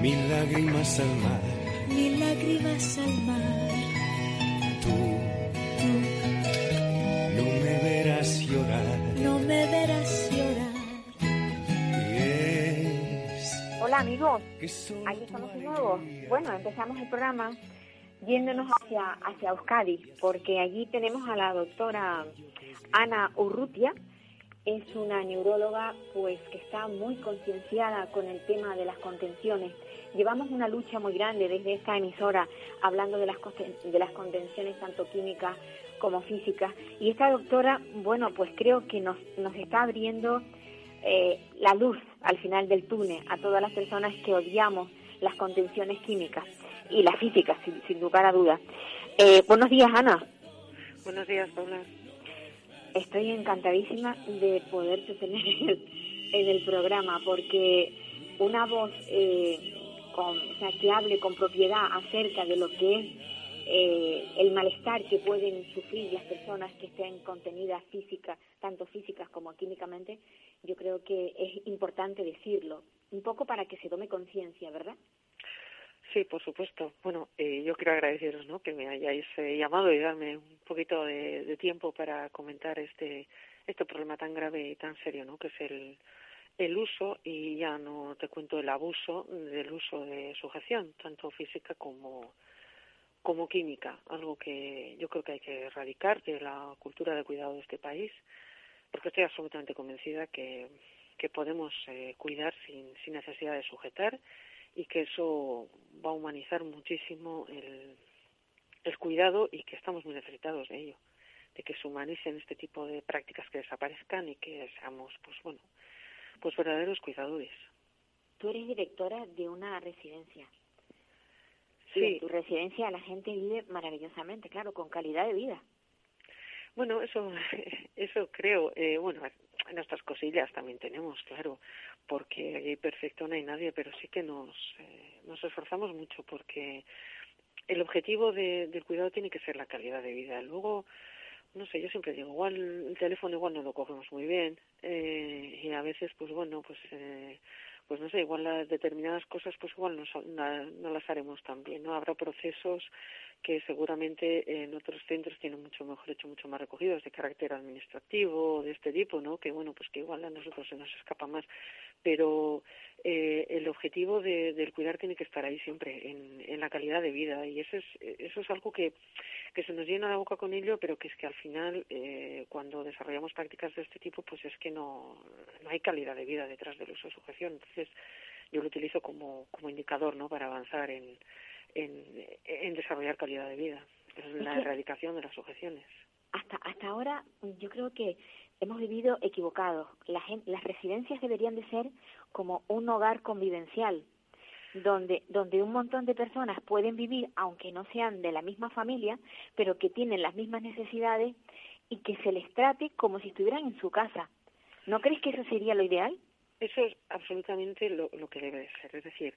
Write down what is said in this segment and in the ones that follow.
mil lágrimas al mar. mil lágrimas al mar. Tú Tú no me verás llorar. no me verás llorar. Hola amigos, aquí estamos de nuevo. Bueno, empezamos el programa yéndonos hacia, hacia Euskadi, porque allí tenemos a la doctora Ana Urrutia. Es una neuróloga pues que está muy concienciada con el tema de las contenciones. Llevamos una lucha muy grande desde esta emisora hablando de las, de las contenciones tanto químicas como físicas. Y esta doctora, bueno, pues creo que nos, nos está abriendo eh, la luz al final del túnel a todas las personas que odiamos las contenciones químicas y las físicas, sin, sin lugar a dudas. Eh, buenos días, Ana. Buenos días, Paula. Estoy encantadísima de poderte tener en el, en el programa porque una voz eh, con, o sea, que hable con propiedad acerca de lo que es eh, el malestar que pueden sufrir las personas que estén contenidas físicas, tanto físicas como químicamente, yo creo que es importante decirlo, un poco para que se tome conciencia, ¿verdad? Sí, por supuesto. Bueno, eh, yo quiero agradeceros ¿no? que me hayáis eh, llamado y darme un poquito de, de tiempo para comentar este este problema tan grave y tan serio, ¿no? que es el, el uso, y ya no te cuento el abuso del uso de sujeción, tanto física como, como química, algo que yo creo que hay que erradicar de la cultura de cuidado de este país, porque estoy absolutamente convencida que, que podemos eh, cuidar sin, sin necesidad de sujetar y que eso va a humanizar muchísimo el, el cuidado y que estamos muy necesitados de ello, de que se humanicen este tipo de prácticas que desaparezcan y que seamos, pues bueno, pues verdaderos cuidadores. Tú eres directora de una residencia. Sí. Y en tu residencia la gente vive maravillosamente, claro, con calidad de vida. Bueno, eso, eso creo. Eh, bueno, nuestras cosillas también tenemos, claro, porque aquí perfecto no hay nadie, pero sí que nos, eh, nos esforzamos mucho porque el objetivo de- del cuidado tiene que ser la calidad de vida. Luego, no sé, yo siempre digo, igual el teléfono igual no lo cogemos muy bien eh, y a veces, pues bueno, pues eh, pues no sé, igual las determinadas cosas, pues igual no, no las haremos tan bien, ¿no? Habrá procesos que seguramente en otros centros tienen mucho mejor hecho, mucho más recogidos de carácter administrativo, de este tipo, ¿no? Que bueno, pues que igual a nosotros se nos escapa más, pero eh, el objetivo de- del cuidar tiene que estar ahí siempre, en, en la calidad de vida, y eso es, eso es algo que, que se nos llena la boca con ello, pero que es que al final, eh, cuando desarrollamos prácticas de este tipo, pues es que no, no hay calidad de vida detrás del uso de sujeción. Entonces, yo lo utilizo como, como indicador, ¿no? Para avanzar en, en, en desarrollar calidad de vida, la erradicación de las sujeciones. Hasta, hasta ahora yo creo que hemos vivido equivocados. La las residencias deberían de ser como un hogar convivencial, donde, donde un montón de personas pueden vivir, aunque no sean de la misma familia, pero que tienen las mismas necesidades y que se les trate como si estuvieran en su casa. ¿No crees que eso sería lo ideal? Eso es absolutamente lo, lo que debe de ser. Es decir,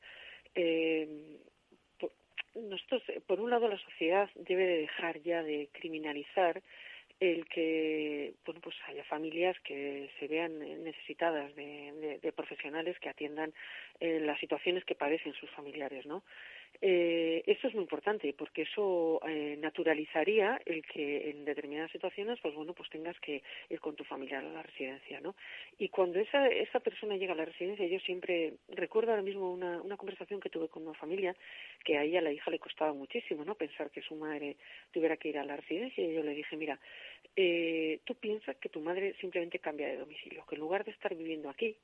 eh, por, nosotros, por un lado, la sociedad debe de dejar ya de criminalizar el que bueno pues haya familias que se vean necesitadas de, de- de profesionales que atiendan eh, las situaciones que padecen sus familiares no eh, esto es muy importante porque eso eh, naturalizaría el que en determinadas situaciones pues bueno pues tengas que ir con tu familiar a la residencia no y cuando esa esa persona llega a la residencia yo siempre recuerdo ahora mismo una, una conversación que tuve con una familia que a ella a la hija le costaba muchísimo no pensar que su madre tuviera que ir a la residencia y yo le dije mira eh, tú piensas que tu madre simplemente cambia de domicilio que en lugar de estar viviendo aquí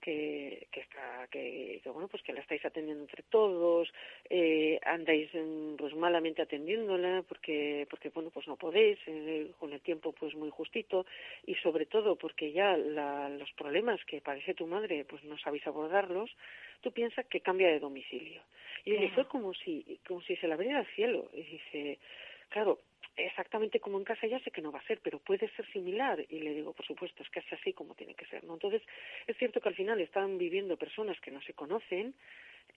que, que está que, bueno pues que la estáis atendiendo entre todos eh, andáis pues malamente atendiéndola porque porque bueno pues no podéis eh, con el tiempo pues muy justito y sobre todo porque ya la, los problemas que padece tu madre pues no sabéis abordarlos tú piensas que cambia de domicilio. Y fue como si como si se le abriera el cielo y dice claro exactamente como en casa ya sé que no va a ser, pero puede ser similar. Y le digo, por supuesto, es que es así como tiene que ser. ¿no? Entonces, es cierto que al final están viviendo personas que no se conocen,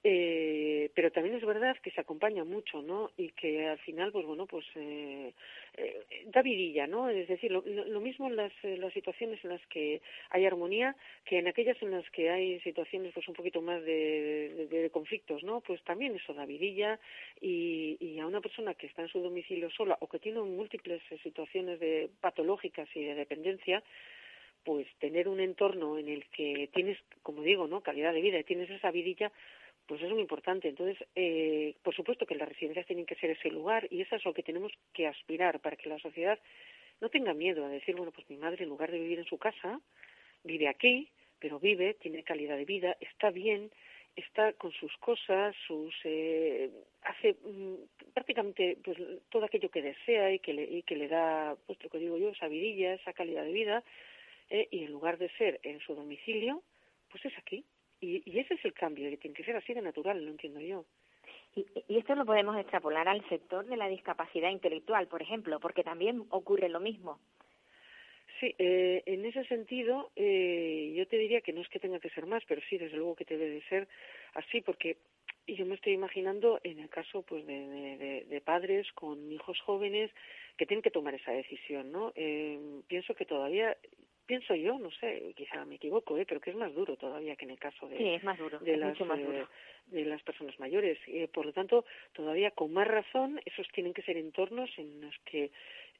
eh, pero también es verdad que se acompaña mucho, ¿no? Y que al final, pues bueno, pues eh, eh, da vidilla, ¿no? Es decir, lo, mismo en las, las situaciones en las que hay armonía que en aquellas en las que hay situaciones, pues un poquito más de, conflictos, ¿no? Pues también eso da vidilla y, y, a una persona que está en su domicilio sola o que tiene múltiples situaciones de patológicas y de dependencia, pues tener un entorno en el que tienes, como digo, ¿no? Calidad de vida y tienes esa vidilla, pues es muy importante. Entonces, eh, por supuesto que las residencias tienen que ser ese lugar y eso es lo que tenemos que aspirar para que la sociedad no tenga miedo a decir, bueno, pues mi madre en lugar de vivir en su casa, vive aquí, pero vive, tiene calidad de vida, está bien, está con sus cosas, sus eh, hace mm, prácticamente pues todo aquello que desea y que le, y que le da, pues lo que digo yo, esa vidilla, esa calidad de vida, eh, y en lugar de ser en su domicilio, pues es aquí. Y, ese es el cambio, que tiene que ser así de natural, lo entiendo yo. Y, esto lo podemos extrapolar al sector de la discapacidad intelectual, por ejemplo, porque también ocurre lo mismo. Sí, eh, en ese sentido, eh, yo te diría que no es que tenga que ser más, pero sí, desde luego que debe de ser así, porque yo me estoy imaginando en el caso pues de, de, padres con hijos jóvenes que tienen que tomar esa decisión, ¿no? Eh, pienso que todavía pienso yo, no sé, quizá me equivoco, ¿eh? pero que es más duro todavía que en el caso de, sí, es más duro, de, las, más duro. Eh, de las personas mayores. Eh, por lo tanto, todavía con más razón, esos tienen que ser entornos en los que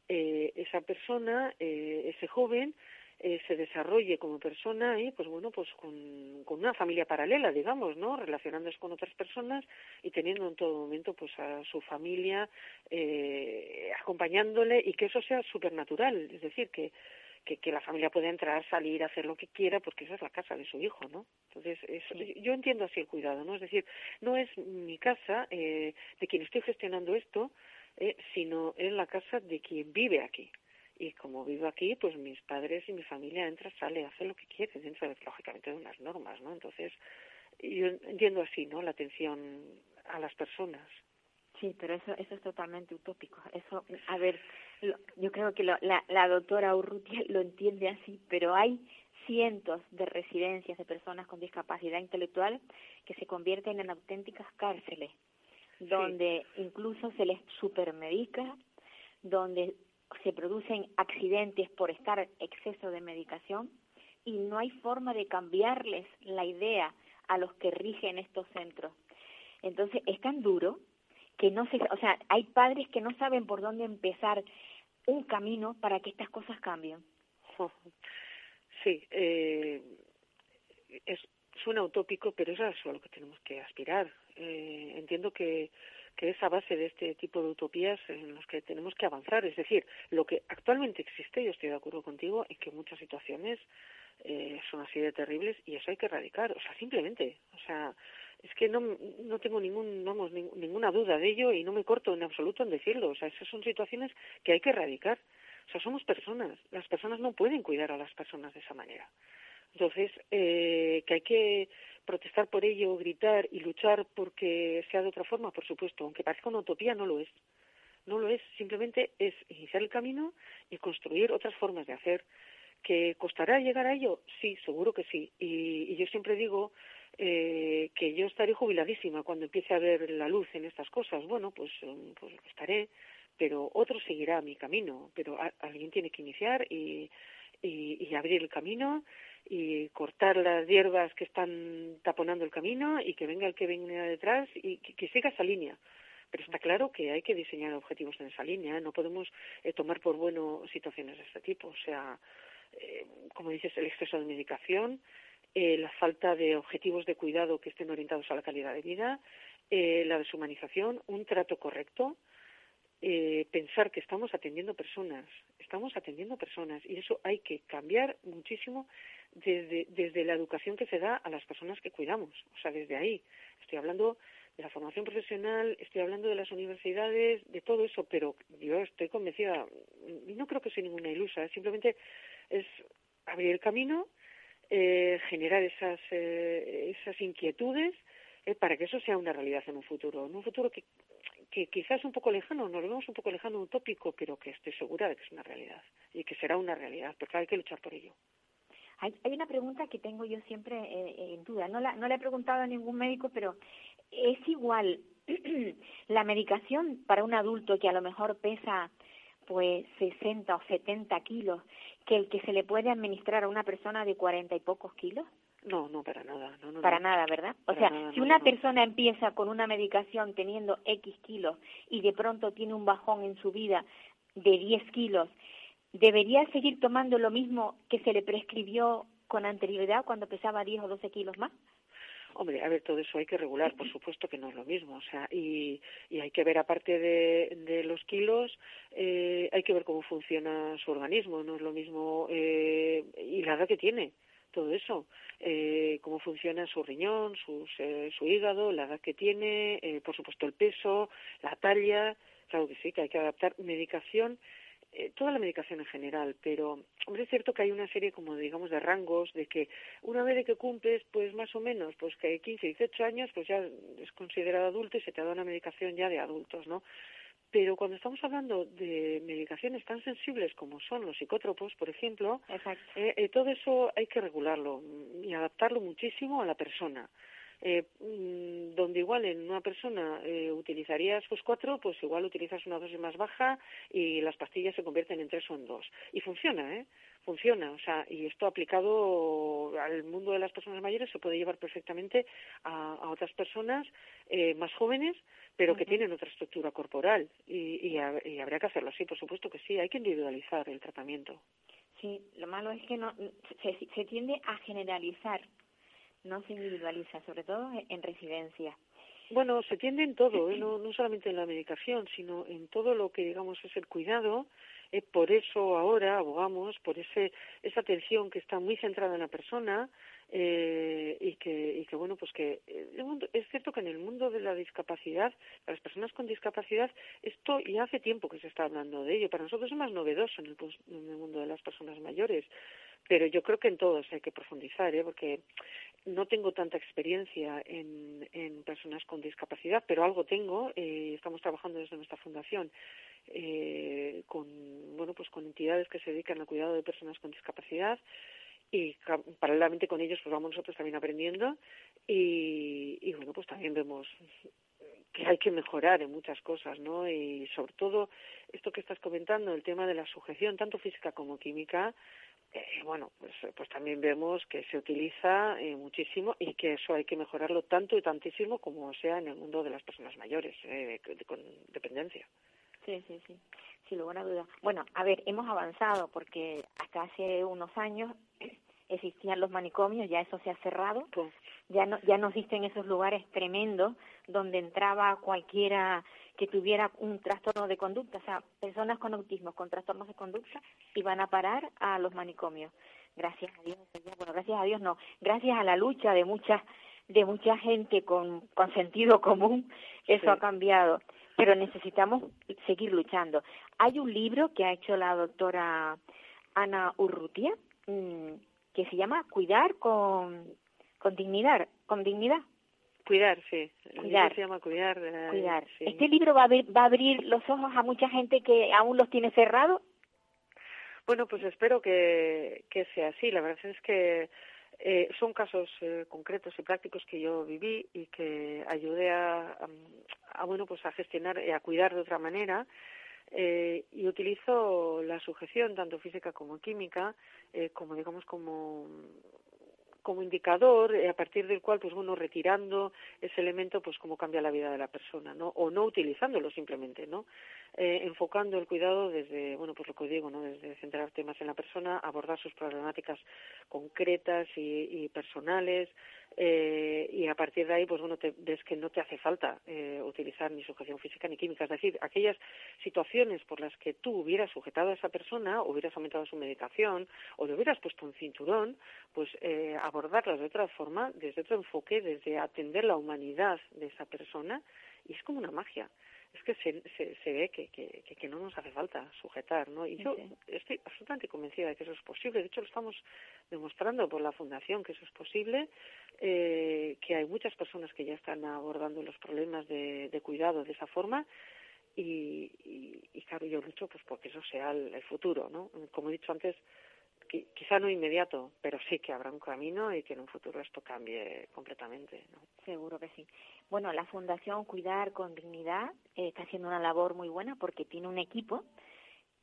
eh, esa persona, eh, ese joven, eh, se desarrolle como persona y pues bueno pues con, con, una familia paralela digamos no relacionándose con otras personas y teniendo en todo momento pues a su familia eh, acompañándole y que eso sea supernatural es decir que que, que la familia puede entrar, salir, hacer lo que quiera, porque esa es la casa de su hijo, ¿no? Entonces, yo entiendo así el cuidado, ¿no? Es decir, no es mi casa eh, de quien estoy gestionando esto, eh, sino es la casa de quien vive aquí. Y como vivo aquí, pues mis padres y mi familia entra, sale, hace lo que quiere, dentro, de, lógicamente, de unas normas, ¿no? Entonces, yo entiendo así, ¿no? La atención a las personas. Sí, pero eso, eso es totalmente utópico. Eso, a ver, yo creo que la, la doctora Urrutia lo entiende así, pero hay cientos de residencias de personas con discapacidad intelectual que se convierten en auténticas cárceles, donde incluso se les supermedica, donde se producen accidentes por estar exceso de medicación y no hay forma de cambiarles la idea a los que rigen estos centros. Entonces es tan duro que no se, o sea, hay padres que no saben por dónde empezar un camino para que estas cosas cambien. Sí, eh, es, suena utópico, pero es a lo que tenemos que aspirar. Eh, entiendo que, que es a base de este tipo de utopías en los que tenemos que avanzar. Es decir, lo que actualmente existe, yo estoy de acuerdo contigo, en que muchas situaciones eh, son así de terribles y eso hay que erradicar. O sea, simplemente, o sea, es que no, no tengo ningún, vamos, ninguna duda de ello y no me corto en absoluto en decirlo. O sea, esas son situaciones que hay que erradicar. O sea, somos personas. Las personas no pueden cuidar a las personas de esa manera. Entonces, eh, que hay que protestar por ello, gritar y luchar porque sea de otra forma, por supuesto. Aunque parezca una utopía, no lo es. No lo es. Simplemente es iniciar el camino y construir otras formas de hacer. ¿Que costará llegar a ello? Sí, seguro que sí. y yo siempre digo eh, que yo estaré jubiladísima cuando empiece a ver la luz en estas cosas. Bueno, pues, um, pues estaré, pero otro seguirá mi camino. Pero alguien tiene que iniciar y, y, abrir el camino y cortar las hierbas que están taponando el camino y que venga el que venga detrás y que, siga esa línea. Pero está claro que hay que diseñar objetivos en esa línea. No podemos eh, tomar por bueno situaciones de este tipo. O sea, eh, como dices, el exceso de medicación, eh, la falta de objetivos de cuidado que estén orientados a la calidad de vida, eh, la deshumanización, un trato correcto, eh, pensar que estamos atendiendo personas, estamos atendiendo personas y eso hay que cambiar muchísimo desde, desde la educación que se da a las personas que cuidamos, o sea, desde ahí. Estoy hablando de la formación profesional, estoy hablando de las universidades, de todo eso, pero yo estoy convencida, y no creo que sea ninguna ilusa, simplemente es abrir el camino, eh, generar esas, eh, esas inquietudes eh, para que eso sea una realidad en un futuro, en un futuro que, que quizás un poco lejano, nos vemos un poco lejano, utópico, pero que estoy segura de que es una realidad y que será una realidad, porque hay que luchar por ello. Hay, hay una pregunta que tengo yo siempre eh, en duda. No la, no le he preguntado a ningún médico, pero ¿es igual la medicación para un adulto que a lo mejor pesa pues 60 o 70 kilos que el que se le puede administrar a una persona de 40 y pocos kilos? No, no, para nada. No, no, para no. nada, ¿verdad? O Para sea, nada, si una persona empieza con una medicación teniendo X kilos y de pronto tiene un bajón en su vida de 10 kilos, ¿debería seguir tomando lo mismo que se le prescribió con anterioridad cuando pesaba 10 o 12 kilos más? Hombre, a ver, todo eso hay que regular, por supuesto que no es lo mismo, o sea, y, y hay que ver, aparte de, de los kilos, eh, hay que ver cómo funciona su organismo, no es lo mismo, eh, y la edad que tiene, todo eso, eh, cómo funciona su riñón, sus, eh, su hígado, la edad que tiene, eh, por supuesto el peso, la talla, claro que sí, que hay que adaptar medicación eh, toda la medicación en general, pero hombre es cierto que hay una serie como digamos de rangos de que una vez de que cumples pues más o menos pues que 15, 18 años pues ya es considerado adulto y se te da una medicación ya de adultos, ¿no? Pero cuando estamos hablando de medicaciones tan sensibles como son los psicótropos, por ejemplo, eh, eh, todo eso hay que regularlo y adaptarlo muchísimo a la persona. Eh, mm, donde igual en una persona eh, utilizarías pues cuatro, pues igual utilizas una dosis más baja y las pastillas se convierten en tres o en dos. Y funciona, ¿eh? Funciona. O sea, y esto aplicado al mundo de las personas mayores se puede llevar perfectamente a, a otras personas eh, más jóvenes, pero que tienen otra estructura corporal. Y, y, ha- y habría que hacerlo así, por supuesto que sí. Hay que individualizar el tratamiento. Sí, lo malo es que no se, se tiende a generalizar, no se individualiza, sobre todo en- en residencia. Bueno, se tiende en todo, ¿eh? no, no solamente en la medicación, sino en todo lo que, digamos, es el cuidado. Eh, por eso ahora abogamos por ese, esa atención que está muy centrada en la persona eh, y, que, y que, bueno, pues que eh, mundo- es cierto que en el mundo de la discapacidad, las personas con discapacidad, esto ya hace tiempo que se está hablando de ello. Para nosotros es más novedoso en el, en el mundo de las personas mayores, pero yo creo que en todos hay que profundizar, ¿eh? porque no tengo tanta experiencia en, personas con discapacidad, pero algo tengo. Eh, estamos trabajando desde nuestra fundación eh, con bueno pues con entidades que se dedican al cuidado de personas con discapacidad y paralelamente con ellos pues vamos nosotros también aprendiendo y, y bueno pues también vemos que hay que mejorar en muchas cosas, ¿no? Y sobre todo esto que estás comentando, el tema de la sujeción, tanto física como química, eh, bueno, pues, pues también vemos que se utiliza eh, muchísimo y que eso hay que mejorarlo tanto y tantísimo como sea en el mundo de las personas mayores, eh, con dependencia. Sí, sí, sí, sin lugar a dudas. Bueno, a ver, hemos avanzado porque hasta hace unos años existían los manicomios, ya eso se ha cerrado, Pues, ya no, ya no existen esos lugares tremendos donde entraba cualquiera que tuviera un trastorno de conducta, o sea, personas con autismo, con trastornos de conducta, iban a parar a los manicomios. Gracias a Dios, bueno, gracias a Dios no, gracias a la lucha de muchas de mucha gente con, con sentido común, eso Sí. ha cambiado, pero necesitamos seguir luchando. Hay un libro que ha hecho la doctora Ana Urrutia, mm, que se llama Cuidar con, con dignidad, con dignidad. Cuidar, sí. El libro Cuidar. se llama cuidar. eh, cuidar. sí. ¿Este libro va a, abrir, va a abrir los ojos a mucha gente que aún los tiene cerrados? Bueno, pues espero que, que sea así. La verdad es que eh, son casos eh, concretos y prácticos que yo viví y que ayudé a, a, a, bueno pues a gestionar y a cuidar de otra manera eh, y utilizo la sujeción tanto física como química eh, como digamos como como indicador eh, a partir del cual pues bueno retirando ese elemento pues cómo cambia la vida de la persona no o no utilizándolo simplemente no eh, enfocando el cuidado desde, bueno, pues lo que digo, ¿no? Desde centrarte más en la persona, abordar sus problemáticas concretas y, personales, eh, y a partir de ahí, pues bueno, te, ves que no te hace falta eh, utilizar ni sujeción física ni química. Es decir, aquellas situaciones por las que tú hubieras sujetado a esa persona, hubieras aumentado su medicación o le hubieras puesto un cinturón, pues eh, abordarlas de otra forma, desde otro enfoque, desde atender la humanidad de esa persona, y es como una magia es que se, se, se ve que, que, que, no nos hace falta sujetar, ¿no? Y yo estoy absolutamente convencida de que eso es posible. De hecho, lo estamos demostrando por la Fundación que eso es posible, eh, que hay muchas personas que ya están abordando los problemas de, de cuidado de esa forma. Y, y, y, claro, yo lucho pues porque eso sea el, el futuro, ¿no? Como he dicho antes, quizá no inmediato, pero sí que habrá un camino y que en un futuro esto cambie completamente. ¿no? Seguro que sí. Bueno, la Fundación Cuidar con Dignidad eh, está haciendo una labor muy buena porque tiene un equipo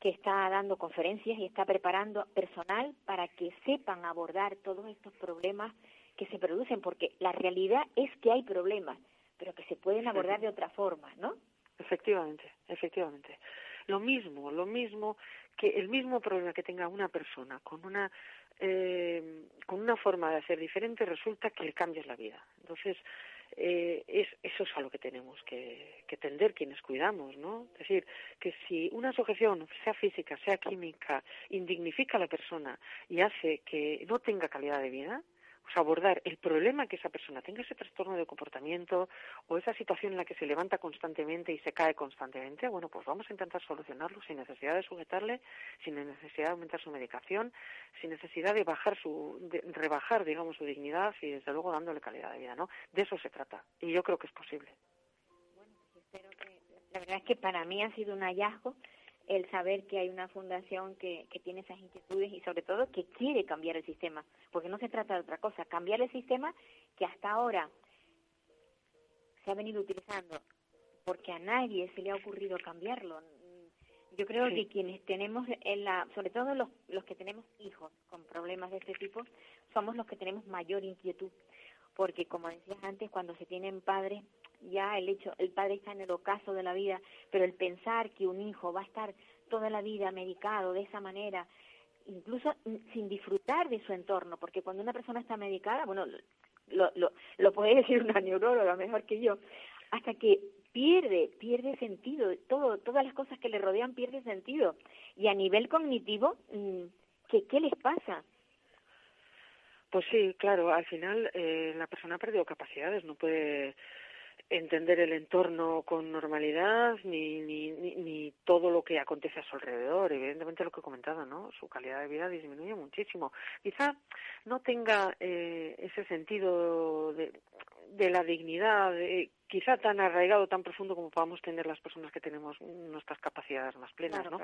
que está dando conferencias y está preparando personal para que sepan abordar todos estos problemas que se producen, porque la realidad es que hay problemas, pero que se pueden abordar de otra forma, ¿no? Efectivamente, efectivamente. Lo mismo, lo mismo que el mismo problema que tenga una persona con una eh, con una forma de hacer diferente resulta que el cambio la vida. Entonces, eh, es, eso es a lo que tenemos que, que tender quienes cuidamos, ¿no? Es decir, que si una sujeción, sea física, sea química, indignifica a la persona y hace que no tenga calidad de vida, abordar el problema que esa persona tenga, ese trastorno de comportamiento o esa situación en la que se levanta constantemente y se cae constantemente, bueno, pues vamos a intentar solucionarlo sin necesidad de sujetarle, sin necesidad de aumentar su medicación, sin necesidad de bajar su, de rebajar, digamos, su dignidad y desde luego dándole calidad de vida, ¿no? De eso se trata y yo creo que es posible. Bueno, espero que, la verdad es que para mí ha sido un hallazgo el saber que hay una fundación que, que tiene esas inquietudes y sobre todo que quiere cambiar el sistema, porque no se trata de otra cosa, cambiar el sistema que hasta ahora se ha venido utilizando, porque a nadie se le ha ocurrido cambiarlo. Yo creo que quienes tenemos, en la, sobre todo los, los que tenemos hijos con problemas de este tipo, somos los que tenemos mayor inquietud, porque como decías antes, cuando se tienen padres ya el hecho, el padre está en el ocaso de la vida, pero el pensar que un hijo va a estar toda la vida medicado de esa manera, incluso sin disfrutar de su entorno, porque cuando una persona está medicada, bueno, lo, lo, lo puede decir una neuróloga mejor que yo, hasta que pierde, pierde sentido, todo, todas las cosas que le rodean pierde sentido. Y a nivel cognitivo, mm, ¿qué, qué les pasa? Pues sí, claro, al final eh, la persona ha perdido capacidades, no puede entender el entorno con normalidad ni, ni, ni, todo lo que acontece a su alrededor. Evidentemente lo que he comentado, ¿no? Su calidad de vida disminuye muchísimo. Quizá no tenga eh, ese sentido de, de la dignidad, quizá tan arraigado, tan profundo como podamos tener las personas que tenemos nuestras capacidades más plenas, ¿no?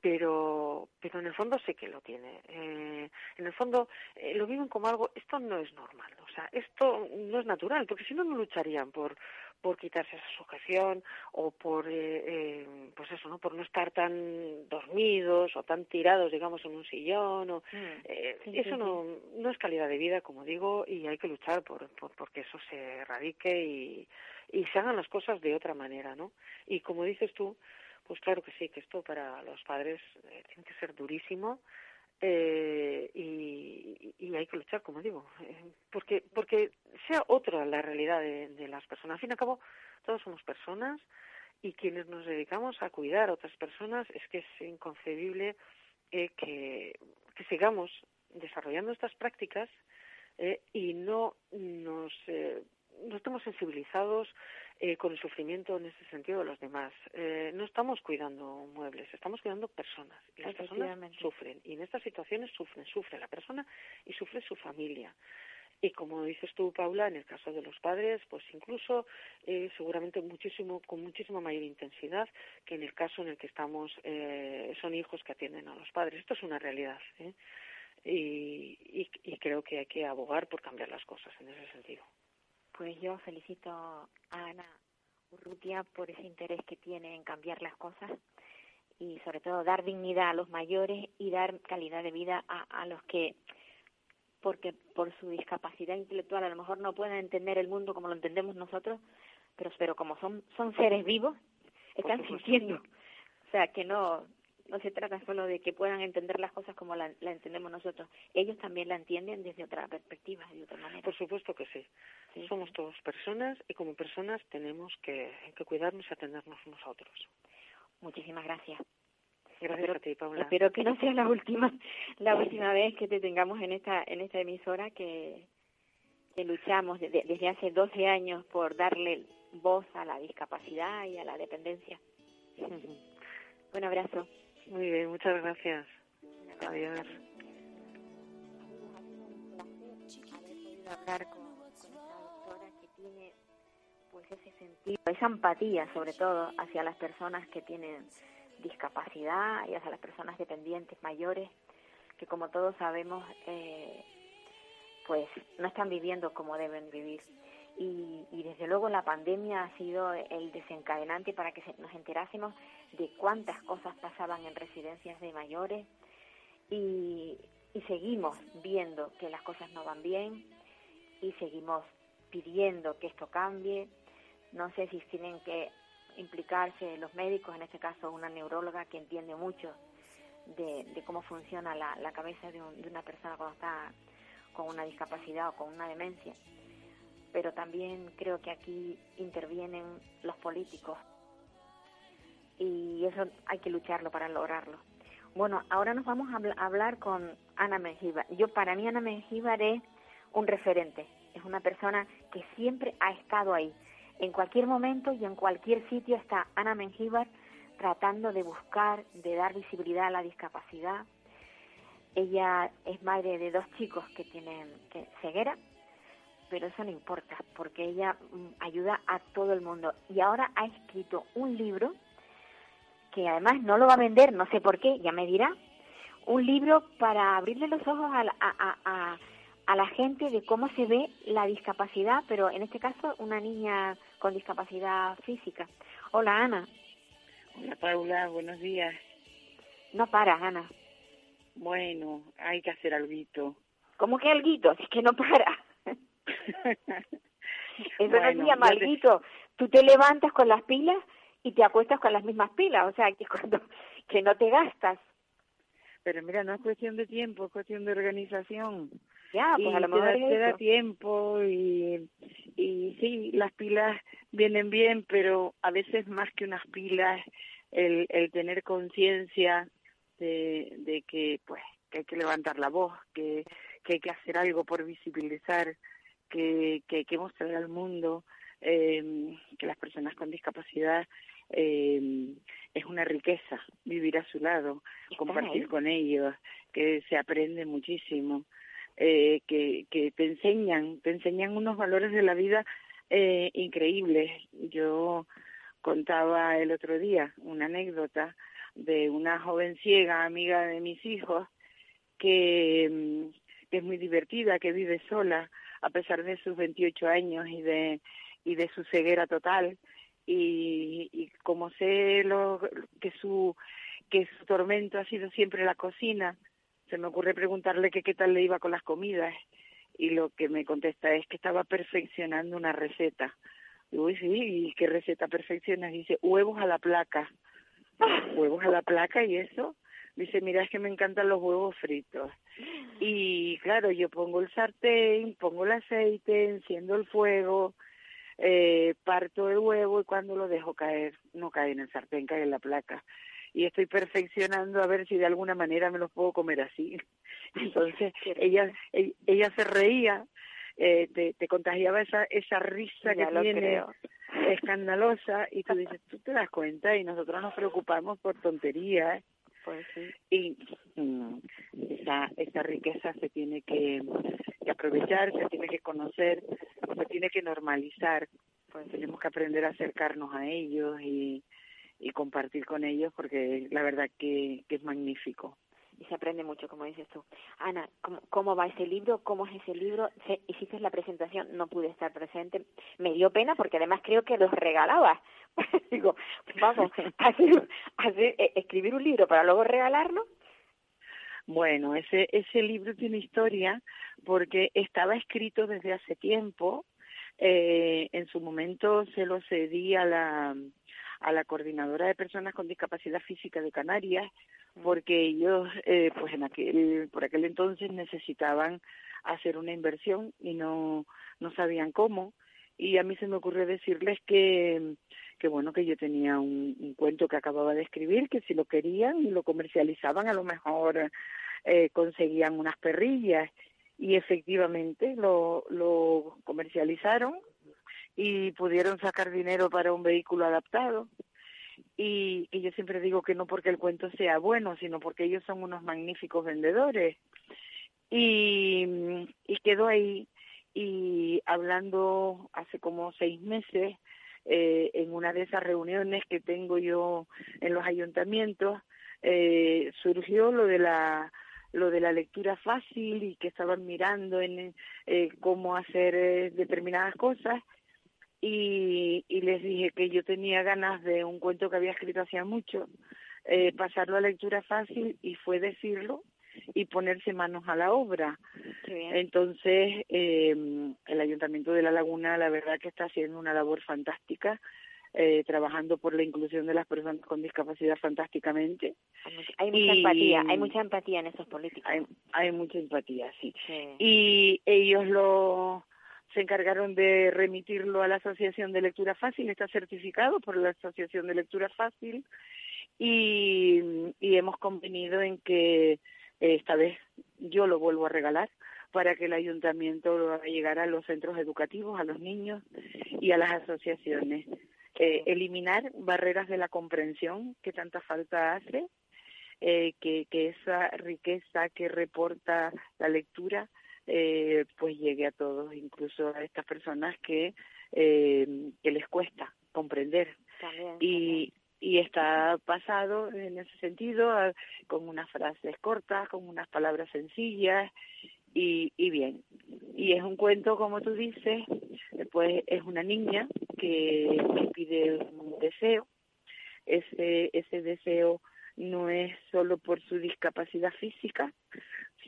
Pero, pero en el fondo sí que lo tiene. Eh, en el fondo eh, lo viven como algo, esto no es normal, o sea, esto no es natural, porque si no, no lucharían por por quitarse esa sujeción o por eh, eh, pues eso no por no estar tan dormidos o tan tirados digamos en un sillón o mm. eh, eso no no es calidad de vida como digo y hay que luchar por, por porque eso se erradique y y se hagan las cosas de otra manera no y como dices tú pues claro que sí que esto para los padres tiene que ser durísimo eh, y, y, hay que luchar, como digo, eh, porque porque sea otra la realidad de, las personas. Al fin y al cabo, todos somos personas y quienes nos dedicamos a cuidar a otras personas es que es inconcebible eh, que, que sigamos desarrollando estas prácticas eh, y no nos eh, no estamos sensibilizados eh, con el sufrimiento en ese sentido de los demás. Eh, no estamos cuidando muebles, estamos cuidando personas. Y las personas sufren. Y en estas situaciones sufren, sufre la persona y sufre su familia. Y como dices tú, Paula, en el caso de los padres, pues incluso eh, seguramente muchísimo, con muchísima mayor intensidad que en el caso en el que estamos, eh, son hijos que atienden a los padres. Esto es una realidad. ¿eh? Y, y, y creo que hay que abogar por cambiar las cosas en ese sentido. Pues yo felicito a Ana Urrutia por ese interés que tiene en cambiar las cosas y sobre todo dar dignidad a los mayores y dar calidad de vida a, a los que porque por su discapacidad intelectual a lo mejor no pueden entender el mundo como lo entendemos nosotros, pero pero como son son seres vivos, están sintiendo. O sea, que no, no se trata solo de que puedan entender las cosas como la, la, entendemos nosotros. Ellos también la entienden desde otra perspectiva, de otra manera. Por supuesto que sí. sí Somos todos personas y como personas tenemos que, que cuidarnos y atendernos unos a otros. Muchísimas gracias. Gracias espero, a ti, Paula. Espero que no sea la última, la última vez que te tengamos en esta, en esta emisora que, que luchamos desde, desde hace 12 años por darle voz a la discapacidad y a la dependencia. Un abrazo. Muy bien, muchas gracias. Adiós. hablar con, esta doctora que tiene pues ese sentido, esa empatía sobre todo hacia las personas que tienen discapacidad y hacia las personas dependientes mayores que como todos sabemos eh, pues no están viviendo como deben vivir y, y, desde luego la pandemia ha sido el desencadenante para que nos enterásemos de cuántas cosas pasaban en residencias de mayores y, y seguimos viendo que las cosas no van bien y seguimos pidiendo que esto cambie. No sé si tienen que implicarse los médicos, en este caso una neuróloga que entiende mucho de, de cómo funciona la, la cabeza de, un, de una persona cuando está con una discapacidad o con una demencia pero también creo que aquí intervienen los políticos y eso hay que lucharlo para lograrlo. Bueno, ahora nos vamos a hablar con Ana Mengíbar. Yo para mí Ana Mengíbar es un referente, es una persona que siempre ha estado ahí. En cualquier momento y en cualquier sitio está Ana Mengíbar tratando de buscar, de dar visibilidad a la discapacidad. Ella es madre de dos chicos que tienen ceguera pero eso no importa, porque ella mm, ayuda a todo el mundo. Y ahora ha escrito un libro que además no lo va a vender, no sé por qué, ya me dirá, un libro para abrirle los ojos a la, a, a, a la gente de cómo se ve la discapacidad, pero en este caso una niña con discapacidad física. Hola Ana. Hola Paula, buenos días. No para, Ana. Bueno, hay que hacer algo. ¿Cómo que algo? Es que no para. Eso bueno, no se llama alguito. Tú te levantas con las pilas y te acuestas con las mismas pilas, o sea, que cuando que no te gastas. Pero mira, no es cuestión de tiempo, es cuestión de organización. Ya, pues y a lo mejor te, da, te da tiempo y, y sí, las pilas vienen bien, pero a veces más que unas pilas, el, el tener conciencia de, de que, pues, que hay que levantar la voz, que, que hay que hacer algo por visibilizar que, que hay que mostrar al mundo eh, que las personas con discapacidad eh, es una riqueza vivir a su lado, compartir con ellos, que se aprende muchísimo, eh, que, que te enseñan, te enseñan unos valores de la vida eh, increíbles. Yo contaba el otro día una anécdota de una joven ciega, amiga de mis hijos, que, que es muy divertida, que vive sola, a pesar de sus 28 años y de, y de su ceguera total. Y, y como sé lo, que su que su tormento ha sido siempre la cocina, se me ocurre preguntarle que qué tal le iba con las comidas y lo que me contesta es que estaba perfeccionando una receta. Digo, sí, ¿y qué receta perfecciona? Dice, huevos a la placa. ¿Huevos a la placa y eso? Dice, mira, es que me encantan los huevos fritos. Y claro, yo pongo el sartén, pongo el aceite, enciendo el fuego, eh, parto el huevo y cuando lo dejo caer, no cae en el sartén, cae en la placa. Y estoy perfeccionando a ver si de alguna manera me los puedo comer así. Entonces ella, ella se reía, eh, te, te contagiaba esa, esa risa ya que tiene, creo. escandalosa, y tú dices, tú te das cuenta y nosotros nos preocupamos por tonterías. Pues sí. Y mm, esa, esa riqueza se tiene que, aprovechar, se tiene que conocer, se tiene que normalizar. Pues tenemos que aprender a acercarnos a ellos y, y compartir con ellos porque la verdad que es magnífico y se aprende mucho, como dices tú. Ana, ¿cómo, cómo va ese libro? ¿Cómo es ese libro? Se, hiciste la presentación, no pude estar presente. Me dio pena porque además creo que los regalabas. Digo, vamos, hacer, hacer, eh, escribir un libro para luego regalarlo. Bueno, ese, ese libro tiene historia porque estaba escrito desde hace tiempo. Eh, en su momento se lo cedí a la, a la coordinadora de personas con discapacidad física de Canarias, porque ellos, eh, pues en aquel, por aquel entonces necesitaban hacer una inversión y no, no sabían cómo. Y a mí se me ocurrió decirles que, que bueno, que yo tenía un, cuento que acababa de escribir, que si lo querían y lo comercializaban, a lo mejor eh, conseguían unas perrillas. Y efectivamente lo, lo comercializaron y pudieron sacar dinero para un vehículo adaptado. Y, y yo siempre digo que no porque el cuento sea bueno, sino porque ellos son unos magníficos vendedores. Y, y quedó ahí. Y hablando hace como seis meses, eh, en una de esas reuniones que tengo yo en los ayuntamientos, eh, surgió lo de la lo de la lectura fácil y que estaban mirando en eh, cómo hacer eh, determinadas cosas y, y les dije que yo tenía ganas de un cuento que había escrito hacía mucho, eh, pasarlo a lectura fácil y fue decirlo y ponerse manos a la obra. Entonces, eh, el Ayuntamiento de La Laguna, la verdad que está haciendo una labor fantástica, eh, trabajando por la inclusión de las personas con discapacidad fantásticamente. Hay mucha Y- empatía, hay mucha empatía en esos políticos. Hay, hay mucha empatía, sí. Sí. Y ellos lo se encargaron de remitirlo a la Asociación de Lectura Fácil, está certificado por la Asociación de Lectura Fácil y, hemos convenido en que eh, esta vez yo lo vuelvo a regalar para que el ayuntamiento lo haga llegar a los centros educativos, a los niños y a las asociaciones. Eh, eliminar barreras de la comprensión que tanta falta hace, eh, que, que esa riqueza que reporta la lectura eh, pues llegue a todos, incluso a estas personas que, eh, que les cuesta comprender. También, Y, y está pasado en ese sentido, con unas frases cortas, con unas palabras sencillas y, y bien. Y es un cuento, como tú dices, pues es una niña que, que pide un deseo. Ese, ese deseo no es solo por su discapacidad física,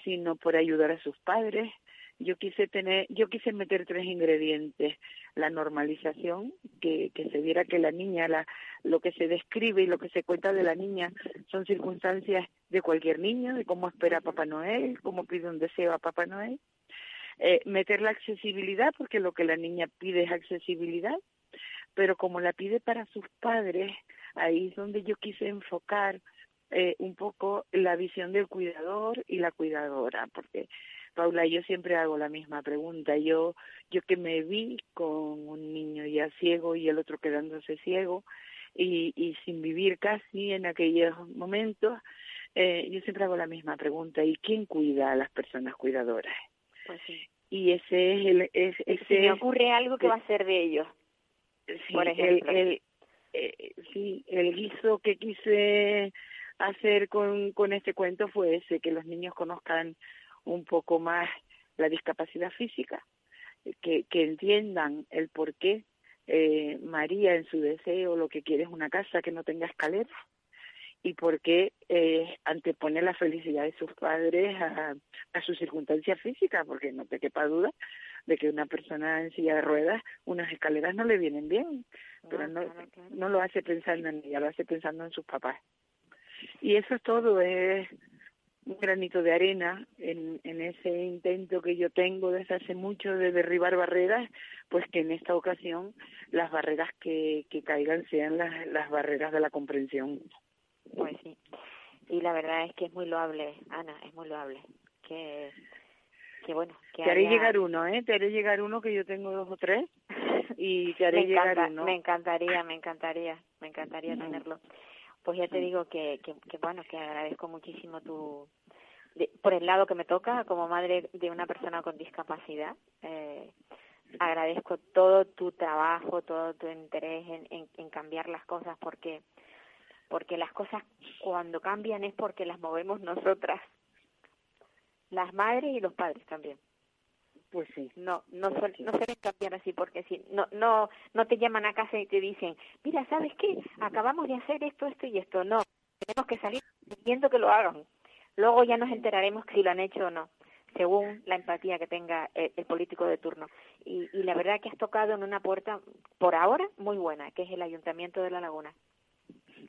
sino por ayudar a sus padres. Yo quise tener, yo quise meter tres ingredientes: la normalización, que, que se viera que la niña, la, lo que se describe y lo que se cuenta de la niña son circunstancias de cualquier niño, de cómo espera a Papá Noel, cómo pide un deseo a Papá Noel. Eh, meter la accesibilidad, porque lo que la niña pide es accesibilidad, pero como la pide para sus padres, ahí es donde yo quise enfocar eh, un poco la visión del cuidador y la cuidadora, porque Paula, yo siempre hago la misma pregunta. Yo, yo que me vi con un niño ya ciego y el otro quedándose ciego y, y sin vivir casi en aquellos momentos, eh, yo siempre hago la misma pregunta. ¿Y quién cuida a las personas cuidadoras? Pues sí. Y ese es el, es, ese si me ocurre algo que va a ser de ellos. sí, por el- ejemplo. el, eh, sí, el guiso que quise hacer con, con este cuento fue ese, que los niños conozcan un poco más la discapacidad física, que, que entiendan el por qué eh, María en su deseo lo que quiere es una casa que no tenga escaleras y por qué eh, antepone la felicidad de sus padres a, a su circunstancia física, porque no te quepa duda de que una persona en silla de ruedas, unas escaleras no le vienen bien, pero no, claro, claro. no lo hace pensando en ella, lo hace pensando en sus papás. Y eso es todo, es un granito de arena en, en ese intento que yo tengo desde hace mucho de derribar barreras, pues que en esta ocasión las barreras que, que caigan sean las, las barreras de la comprensión. Pues sí. Y la verdad es que es muy loable, Ana, es muy loable. Que, que bueno, que Te haré haya- llegar uno, ¿eh? Te haré llegar uno que yo tengo dos o tres y te haré me, llegar encanta, uno. me encantaría, me encantaría, me encantaría tenerlo. Pues ya te digo que, que, que bueno, que agradezco muchísimo tu, de- por el lado que me toca como madre de una persona con discapacidad. Eh, agradezco todo tu trabajo, todo tu interés en, en, en cambiar las cosas porque porque las cosas cuando cambian es porque las movemos nosotras, las madres y los padres también. Pues sí. No, no, suel- no suelen cambiar así porque si no, no, no te llaman a casa y te dicen, mira, ¿sabes qué? Acabamos de hacer esto, esto y esto. No, tenemos que salir viendo que lo hagan. Luego ya nos enteraremos si lo han hecho o no. según la empatía que tenga el, el político de turno. Y, y la verdad que has tocado en una puerta, por ahora, muy buena, que es el Ayuntamiento de La Laguna.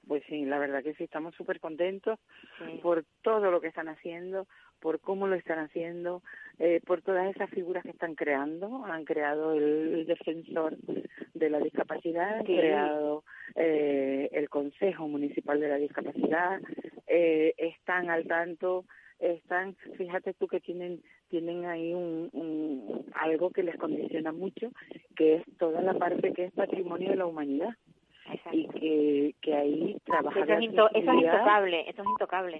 Pues sí, la verdad que sí, estamos súper contentos Sí. por todo lo que están haciendo, por cómo lo están haciendo, eh, por todas esas figuras que están creando. Han creado el, defensor de la discapacidad, han Sí. creado eh, el Consejo Municipal de la Discapacidad, eh, están al tanto, están, fíjate tú que tienen tienen ahí un, un algo que les condiciona mucho, que es toda la parte que es patrimonio de la humanidad Exacto. y que, que ahí trabajar Eso la es, into- eso es intocable, eso es intocable.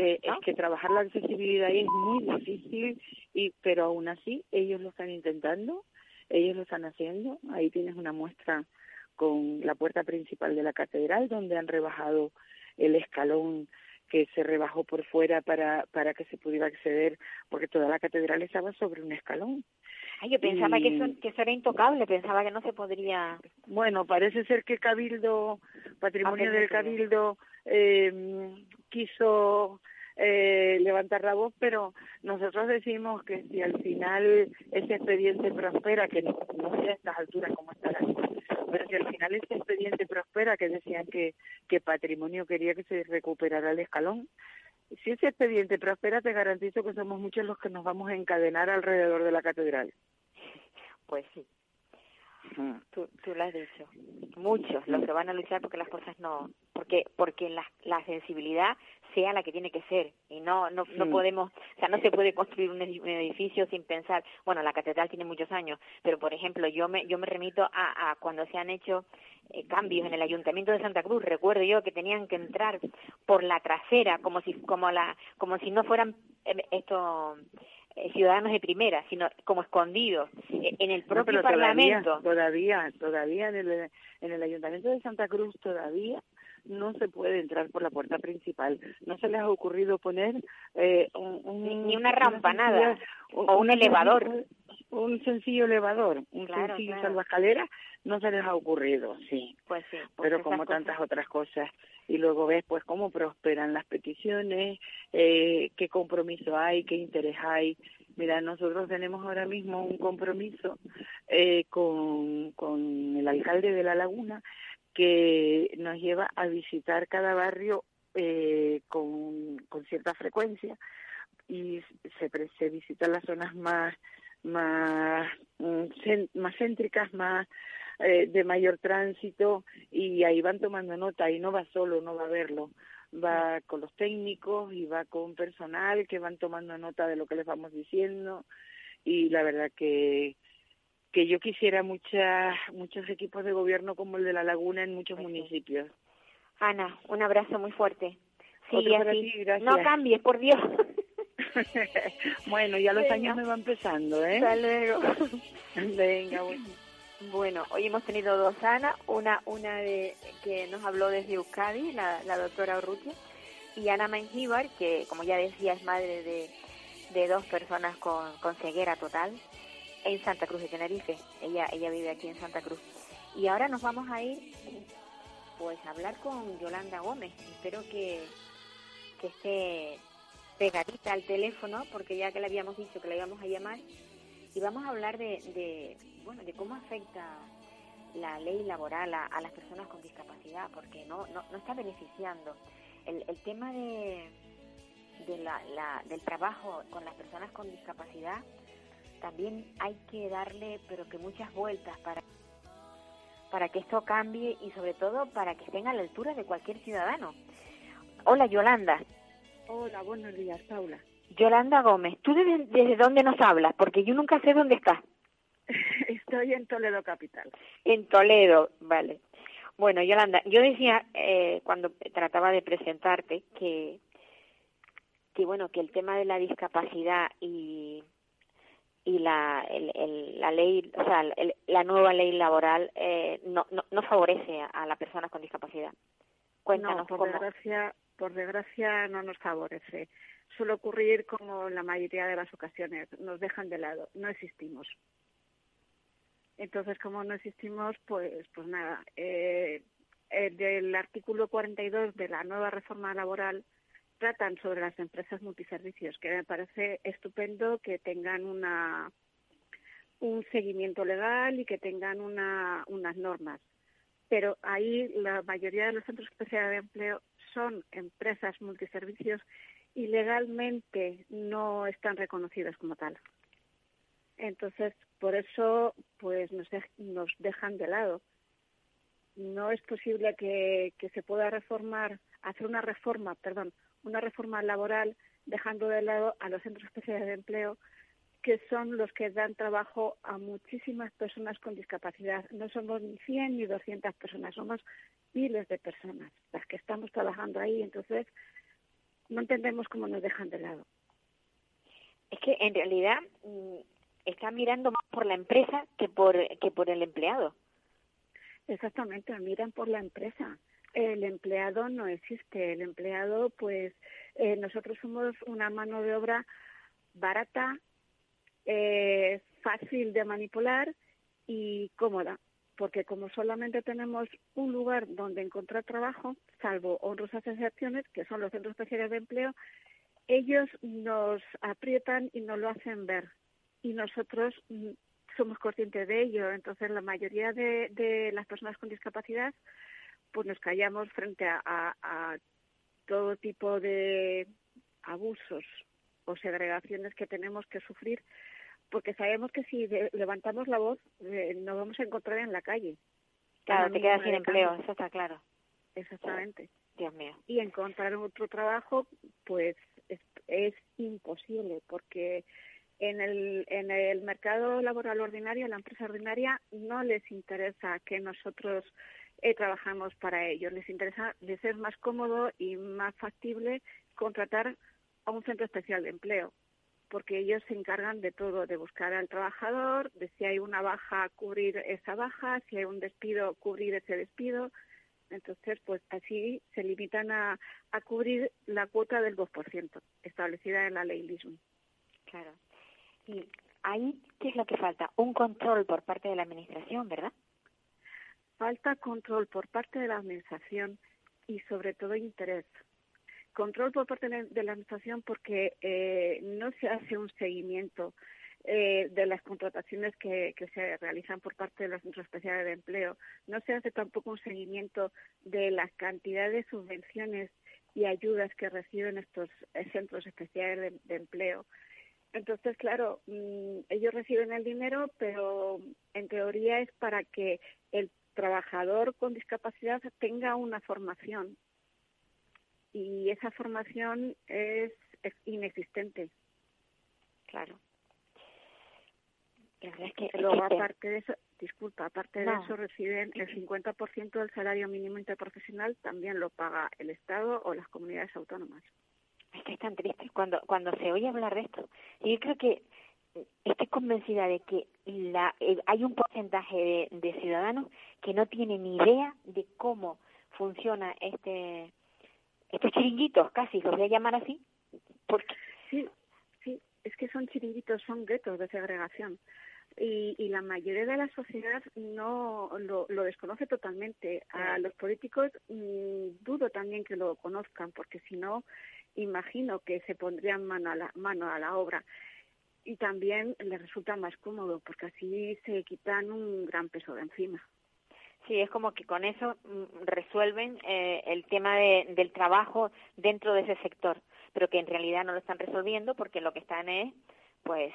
eh, ¿no? es que trabajar la accesibilidad ahí es muy difícil y pero aún así ellos lo están intentando ellos lo están haciendo ahí tienes una muestra con la puerta principal de la catedral donde han rebajado el escalón que se rebajó por fuera para para que se pudiera acceder porque toda la catedral estaba sobre un escalón Ay, yo pensaba que, eso, que eso era intocable, pensaba que no se podría... Bueno, parece ser que Cabildo, Patrimonio del. Cabildo, eh, quiso eh, levantar la voz, pero nosotros decimos que si al final ese expediente prospera, que no, no sé a estas alturas cómo estará, pero si al final ese expediente prospera, que decían que, que Patrimonio quería que se recuperara el escalón, si ese expediente prospera, te garantizo que somos muchos los que nos vamos a encadenar alrededor de la catedral. Pues sí. Tú, tú lo has dicho. Muchos los que van a luchar porque las cosas no... Porque porque la, la sensibilidad sea la que tiene que ser y no no, no Sí. podemos o sea no se puede construir un edi- un edificio sin pensar bueno la catedral tiene muchos años pero por ejemplo yo me yo me remito a, a cuando se han hecho eh, cambios en el ayuntamiento de Santa Cruz recuerdo yo que tenían que entrar por la trasera como si como la como si no fueran eh, estos eh, ciudadanos de primera sino como escondidos eh, en el propio parlamento Todavía, todavía, todavía en el, en el Ayuntamiento de Santa Cruz todavía no se puede entrar por la puerta principal. No se les ha ocurrido poner eh, un, un- Ni- una rampa, nada. O un elevador. Un sencillo elevador, un Claro, sencillo claro. no se les ha ocurrido, sí. pues sí pues pero como cosas. tantas otras cosas. Y luego ves pues cómo prosperan las peticiones, eh, qué compromiso hay, qué interés hay. Mira, nosotros tenemos ahora mismo un compromiso eh, con, con el alcalde de La Laguna que nos lleva a visitar cada barrio eh, con, con cierta frecuencia y se, se visitan las zonas más más mm, más céntricas, más eh, de mayor tránsito y ahí van tomando nota y no va solo, no va a verlo, va con los técnicos y va con personal que van tomando nota de lo que les vamos diciendo y la verdad que que yo quisiera muchas muchos equipos de gobierno como el de La Laguna en muchos sí. municipios. Ana un abrazo muy fuerte sigue así ti, no cambies por Dios bueno, ya los Venga. años me van empezando, ¿eh? Hasta luego. Venga, bueno. Bueno, hoy hemos tenido dos Ana, una una de que nos habló desde Euskadi, la, la doctora Urrutia, y Ana Mengíbar, que como ya decía es madre de, de dos personas con, con ceguera total en Santa Cruz de Tenerife. Ella ella vive aquí en Santa Cruz. Y ahora nos vamos a ir pues a hablar con Yolanda Gómez. Espero que, que esté pegadita al teléfono, porque ya que le habíamos dicho que la íbamos a llamar, y vamos a hablar de, de bueno de cómo afecta la ley laboral a, a las personas con discapacidad porque no no, no está beneficiando. El, el tema de, de la, la- del trabajo con las personas con discapacidad también hay que darle pero que muchas vueltas para para que esto cambie y sobre todo para que estén a la altura de cualquier ciudadano. Hola Yolanda. Hola, buenos días, Paula. Yolanda Gómez tú desde, desde dónde nos hablas porque yo nunca sé dónde estás Estoy en Toledo Capital. En Toledo, vale. Bueno, Yolanda, yo decía eh, cuando trataba de presentarte que que bueno que el tema de la discapacidad y y la el, el- la ley, o sea, el- la nueva ley laboral eh, no, no no favorece a, a las personas con discapacidad. Cuéntanos no, por cómo. desgracia, por desgracia no nos favorece. Suele ocurrir como en la mayoría de las ocasiones, nos dejan de lado, no existimos. Entonces, como no existimos, pues, pues nada. Eh, eh, del artículo 42 de la nueva reforma laboral tratan sobre las empresas multiservicios, que me parece estupendo que tengan una un seguimiento legal y que tengan una, unas normas. Pero ahí la mayoría de los centros especiales de empleo son empresas multiservicios y legalmente no están reconocidas como tal. Entonces, por eso, pues nos, nos dejan de lado. No es posible que, que se pueda reformar, hacer una reforma, perdón, una reforma laboral dejando de lado a los centros especiales de empleo que son los que dan trabajo a muchísimas personas con discapacidad. No somos ni 100 ni 200 personas, somos miles de personas las que estamos trabajando ahí. Entonces, no entendemos cómo nos dejan de lado. Es que en realidad mm, están mirando más por la empresa que por, que por el empleado. Exactamente, miran por la empresa. El empleado no existe. El empleado, pues, eh, nosotros somos una mano de obra barata, eh, fácil de manipular y cómoda, porque como solamente tenemos un lugar donde encontrar trabajo, salvo honrosas excepciones, que son los centros especiales de empleo, ellos nos aprietan y nos lo hacen ver. Y nosotros mm, somos conscientes de ello. Entonces, la mayoría de, las personas con discapacidad, pues nos callamos frente a todo tipo de abusos o segregaciones que tenemos que sufrir porque sabemos que si levantamos la voz eh, nos vamos a encontrar en la calle. Claro, te quedas sin empleo, eso está claro. Exactamente. Dios mío. Y encontrar otro trabajo, pues es, es imposible, porque en el, en el mercado laboral ordinario, la empresa ordinaria, no les interesa que nosotros eh, trabajamos para ellos. Les interesa, les es más cómodo y más factible contratar a un centro especial de empleo porque ellos se encargan de todo, de buscar al trabajador, de si hay una baja, cubrir esa baja, si hay un despido, cubrir ese despido. Entonces, pues así se limitan a, a cubrir la cuota del 2% establecida en la ley LISM. Claro. Y ahí, ¿qué es lo que falta? Un control por parte de la Administración, ¿verdad? Falta control por parte de la Administración y sobre todo interés control por parte de la Administración porque eh, no se hace un seguimiento eh, de las contrataciones que, se realizan por parte de los centros especiales de empleo. No se hace tampoco un seguimiento de las cantidades de subvenciones y ayudas que reciben estos eh, centros especiales de, empleo. Entonces, claro, mm, ellos reciben el dinero, pero en teoría es para que el trabajador con discapacidad tenga una formación y esa formación es, inexistente. Claro. La verdad es que luego aparte de eso, disculpa, aparte de eso reciben el 50% del salario mínimo interprofesional también lo paga el Estado o las comunidades autónomas. Es que es tan triste cuando cuando se oye hablar de esto. Y yo creo que estoy convencida de que la, eh, hay un porcentaje de, de ciudadanos que no tienen ni idea de cómo funciona este estos chiringuitos casi, los voy a llamar así, porque sí, sí, es que son chiringuitos, son guetos de segregación. Y, y la mayoría de la sociedad no lo, lo desconoce totalmente. A los políticos mmm, dudo también que lo conozcan, porque si no, imagino que se pondrían mano a la, mano a la obra. Y también les resulta más cómodo, porque así se quitan un gran peso de encima. Sí, es como que con eso mm, resuelven eh, el tema de, del trabajo dentro de ese sector, pero que en realidad no lo están resolviendo porque lo que están es, pues,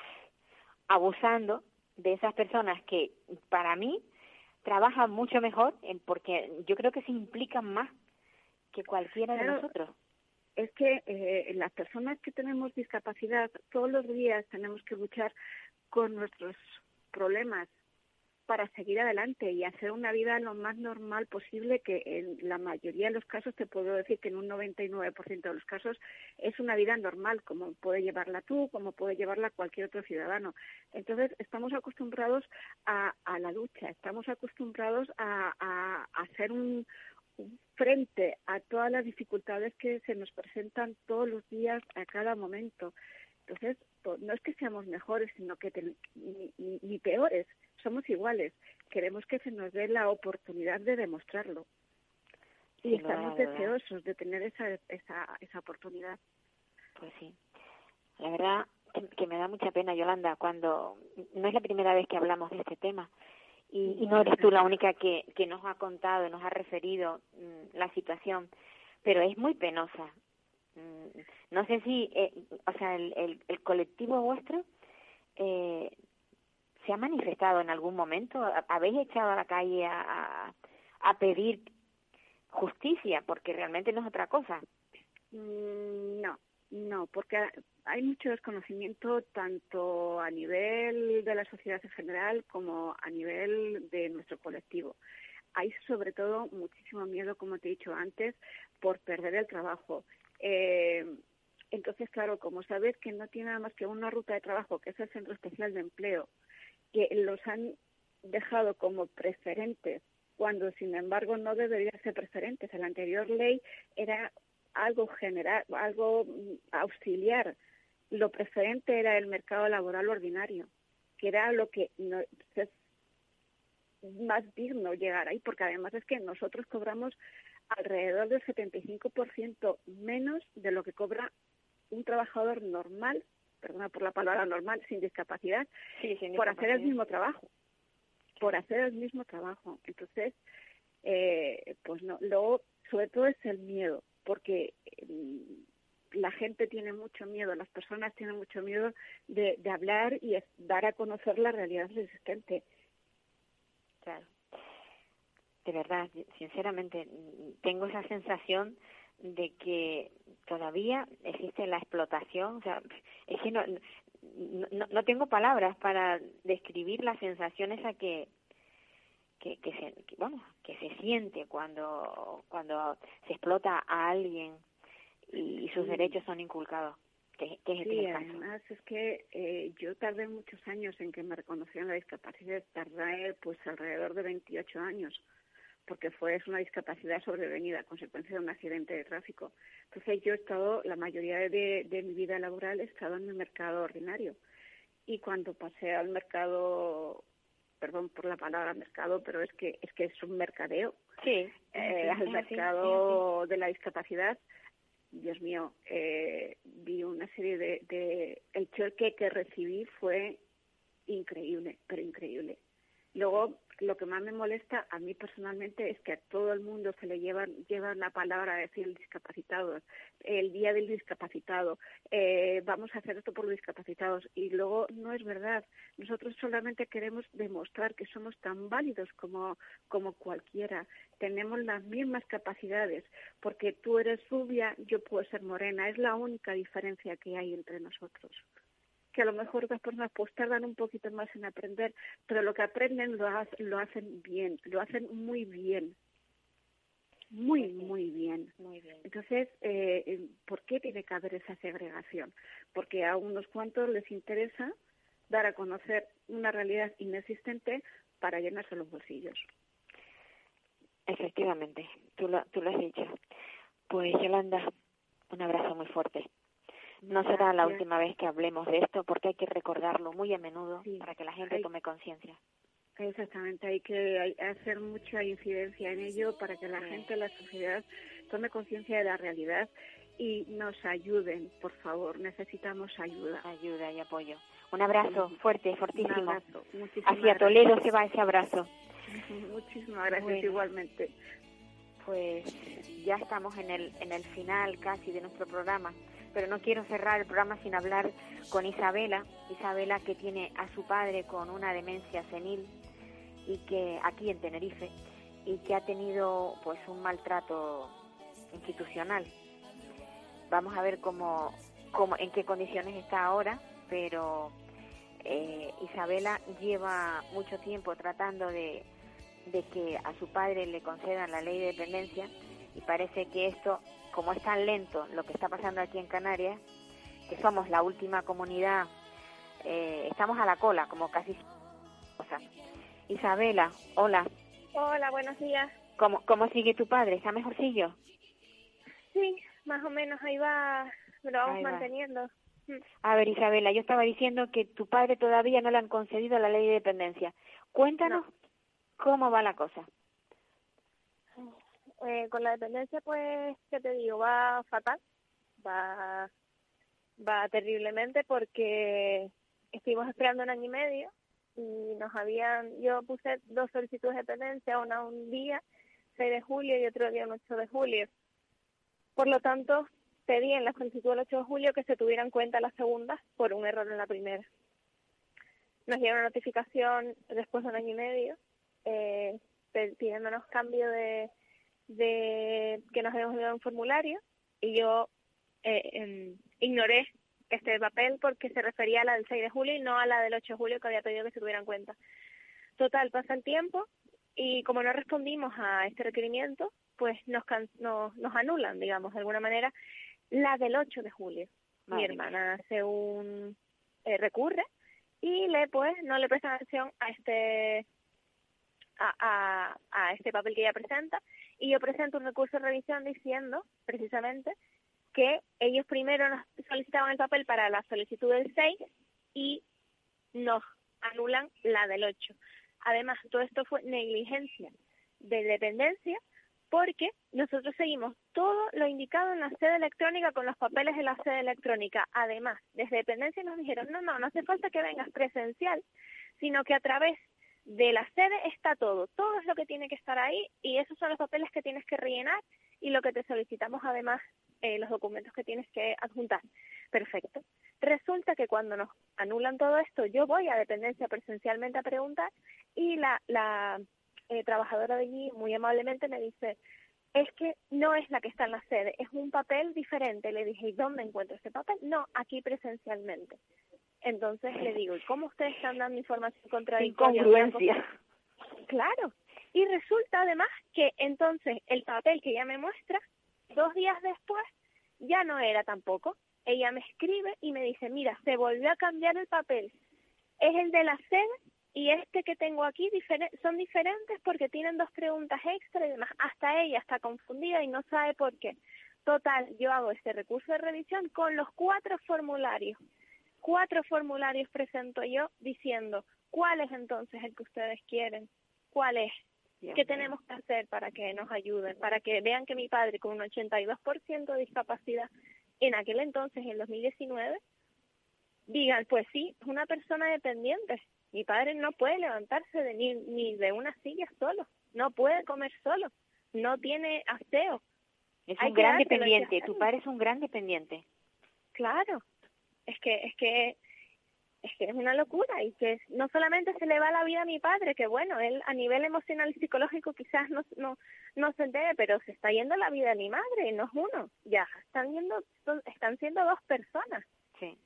abusando de esas personas que, para mí, trabajan mucho mejor, porque yo creo que se implican más que cualquiera de nosotros. Es que eh, las personas que tenemos discapacidad todos los días tenemos que luchar con nuestros problemas para seguir adelante y hacer una vida lo más normal posible, que en la mayoría de los casos te puedo decir que en un 99% de los casos es una vida normal, como puede llevarla tú, como puede llevarla cualquier otro ciudadano. Entonces, estamos acostumbrados a, la lucha, estamos acostumbrados a hacer un, frente a todas las dificultades que se nos presentan todos los días, a cada momento. Entonces, no es que seamos mejores, sino que ni, ni, peores somos iguales. Queremos que se nos dé la oportunidad de demostrarlo. y estamos deseosos de tener esa, esa, esa oportunidad. Pues sí. La verdad que me da mucha pena, Yolanda, cuando no es la primera vez que hablamos de este tema. Y, y no eres tú la única que, que nos ha contado, nos ha referido mm, la situación, pero es muy penosa. Mm, no sé si, eh, o sea, el, el, el colectivo vuestro eh, se ha manifestado en algún momento. ¿Habéis echado a la calle a, a, a pedir justicia? Porque realmente no es otra cosa. Mm, no, no, porque hay mucho desconocimiento tanto a nivel de la sociedad en general como a nivel de nuestro colectivo. Hay sobre todo muchísimo miedo, como te he dicho antes, por perder el trabajo. Eh, entonces, claro, como sabes que no tiene nada más que una ruta de trabajo, que es el Centro Especial de Empleo, que los han dejado como preferentes, cuando sin embargo no deberían ser preferentes. En la anterior ley era algo general, algo auxiliar. Lo preferente era el mercado laboral ordinario, que era lo que no, es más digno llegar ahí, porque además es que nosotros cobramos alrededor del 75% menos de lo que cobra un trabajador normal, perdona por la palabra normal, sin discapacidad, por hacer el mismo trabajo. Por hacer el mismo trabajo. Entonces, eh, pues no, luego, sobre todo es el miedo porque mm, la gente tiene mucho miedo, las personas tienen mucho miedo de, de hablar y dar a conocer la realidad existente. Claro. De verdad, sinceramente, tengo esa sensación de que todavía existe la explotación, o sea, es que no, no, no tengo palabras para describir la sensación esa que, que, que se que, bueno que se siente cuando cuando se explota a alguien y, sus derechos son inculcados que, que es sí, además es que eh, yo tardé muchos años en que me reconocieran la discapacidad tardé pues alrededor de 28 años porque fue es una discapacidad sobrevenida a consecuencia de un accidente de tráfico. Entonces yo he estado, la mayoría de, de mi vida laboral he estado en el mercado ordinario y cuando pasé al mercado perdón por la palabra mercado, pero es que es que es un mercadeo. Sí. Eh, al mercado de la discapacidad, Dios mío, eh, vi una serie de, de el choque que recibí fue increíble, pero increíble. Luego lo que más me molesta a mí personalmente es que a todo el mundo se le llevan, la palabra a decir el discapacitado, el día del discapacitado, eh, vamos a hacer esto por los discapacitados y luego no es verdad. Nosotros solamente queremos demostrar que somos tan válidos como, como cualquiera, tenemos las mismas capacidades, porque tú eres rubia, yo puedo ser morena, es la única diferencia que hay entre nosotros que a lo mejor otras personas pues tardan un poquito más en aprender, pero lo que aprenden lo, lo hacen bien, lo hacen muy bien. Muy, muy bien. Muy bien. Entonces, eh, eh, ¿por qué tiene que haber esa segregación? Porque a unos cuantos les interesa dar a conocer una realidad inexistente para llenarse los bolsillos. Efectivamente, tú lo, tú lo has dicho. Pues Yolanda, un abrazo muy fuerte. No será la última vez que hablemos de esto porque hay que recordarlo muy a menudo para que la gente tome conciencia. Exactamente, hay que hacer mucha incidencia en ello para que la gente, la sociedad, tome conciencia de la realidad y nos ayuden, por favor. Necesitamos ayuda. Ayuda y apoyo. Un abrazo fuerte, fortísimo. Un abrazo. Hacia Toledo se va ese abrazo. Muchísimas gracias igualmente. Pues ya estamos en el, en el final casi de nuestro programa pero no quiero cerrar el programa sin hablar con Isabela, Isabela que tiene a su padre con una demencia senil y que aquí en Tenerife y que ha tenido pues un maltrato institucional. Vamos a ver cómo, cómo en qué condiciones está ahora, pero eh, Isabela lleva mucho tiempo tratando de, de que a su padre le concedan la ley de dependencia y parece que esto como es tan lento lo que está pasando aquí en Canarias, que somos la última comunidad, eh, estamos a la cola, como casi... Isabela, hola. Hola, buenos días. ¿Cómo, ¿Cómo sigue tu padre? ¿Está mejorcillo? Sí, más o menos ahí va, lo vamos manteniendo. Mm. A ver, Isabela, yo estaba diciendo que tu padre todavía no le han concedido la ley de dependencia. Cuéntanos cómo va la cosa. Eh, con la dependencia, pues, ¿qué te digo? Va fatal, va, va terriblemente porque estuvimos esperando un año y medio y nos habían, yo puse dos solicitudes de dependencia, una un día, 6 de julio y otro día, 8 de julio. Por lo tanto, pedí en la solicitud del 8 de julio que se tuviera en cuenta la segunda por un error en la primera. Nos una notificación después de un año y medio eh, pidiéndonos cambio de, de que nos habíamos enviado un formulario y yo eh, em, ignoré este papel porque se refería a la del 6 de julio y no a la del 8 de julio que había pedido que se tuviera en cuenta. Total, pasa el tiempo y como no respondimos a este requerimiento, pues nos, nos, nos anulan, digamos, de alguna manera, la del 8 de julio. Mi hermana hace un eh, recurre y le pues no le presta atención a este a, a, a este papel que ella presenta y yo presento un recurso de revisión diciendo precisamente que ellos primero nos solicitaban el papel para la solicitud del 6 y nos anulan la del 8. Además, todo esto fue negligencia de dependencia porque nosotros seguimos todo lo indicado en la sede electrónica con los papeles de la sede electrónica. Además, desde dependencia nos dijeron, no, no, no hace falta que vengas presencial, sino que a través de la sede está todo, todo es lo que tiene que estar ahí y esos son los papeles que tienes que rellenar y lo que te solicitamos además eh, los docuentos que tienes que adjuntar. Perfecto. Resulta que cuando nos anulan todo esto, yo voy a dependencia presencialmente a preguntar y la, la eh, trabajadora de allí muy amablemente me dice, es que no es la que está en la sede, es un papel diferente. Le dije, ¿y dónde encuentro ese papel? No, aquí presencialmente. Entonces le digo, ¿y cómo ustedes están dando información contradictoria? Incongruencia. Claro. Y resulta además que entonces el papel que ella me muestra, dos días después, ya no era tampoco. Ella me escribe y me dice, mira, se volvió a cambiar el papel. Es el de la sede y este que tengo aquí son diferentes porque tienen dos preguntas extra y demás. Hasta ella está confundida y no sabe por qué. Total, yo hago este recurso de revisión con los cuatro formularios cuatro formularios presento yo diciendo cuál es entonces el que ustedes quieren, cuál es, qué tenemos que hacer para que nos ayuden, para que vean que mi padre con un 82% de discapacidad en aquel entonces, en 2019, digan, pues sí, es una persona dependiente. Mi padre no puede levantarse de ni, ni de una silla solo, no puede comer solo, no tiene aseo. Es un gran dependiente, tu padre es un gran dependiente. Claro, es que es que es que es una locura y que no solamente se le va la vida a mi padre, que bueno, él a nivel emocional y psicológico quizás no, no, no se entere, pero se está yendo la vida de mi madre, no es uno, ya están yendo, están siendo dos personas. Sí.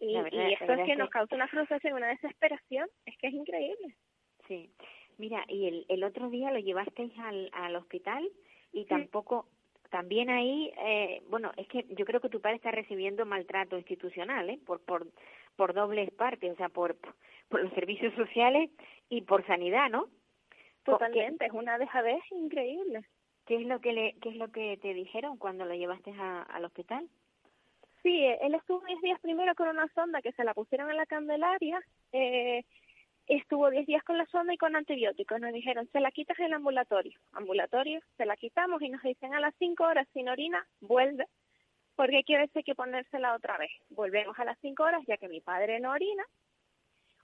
Y, y esto es que nos causa una frustración, una desesperación, es que es increíble. Sí. Mira, y el, el otro día lo llevasteis al, al hospital y tampoco también ahí, eh, bueno, es que yo creo que tu padre está recibiendo maltrato institucional, ¿eh? Por, por, por dobles partes, o sea, por, por los servicios sociales y por sanidad, ¿no? Totalmente, es una dejadez increíble. ¿Qué es lo que le, qué es lo que te dijeron cuando lo llevaste a, al hospital? Sí, él estuvo 10 días primero con una sonda que se la pusieron en la Candelaria, eh, estuvo 10 días con la sonda y con antibióticos. Nos dijeron, se la quitas en el ambulatorio. Ambulatorio, se la quitamos y nos dicen a las 5 horas sin orina, vuelve, porque hay que que ponérsela otra vez. Volvemos a las 5 horas ya que mi padre no orina.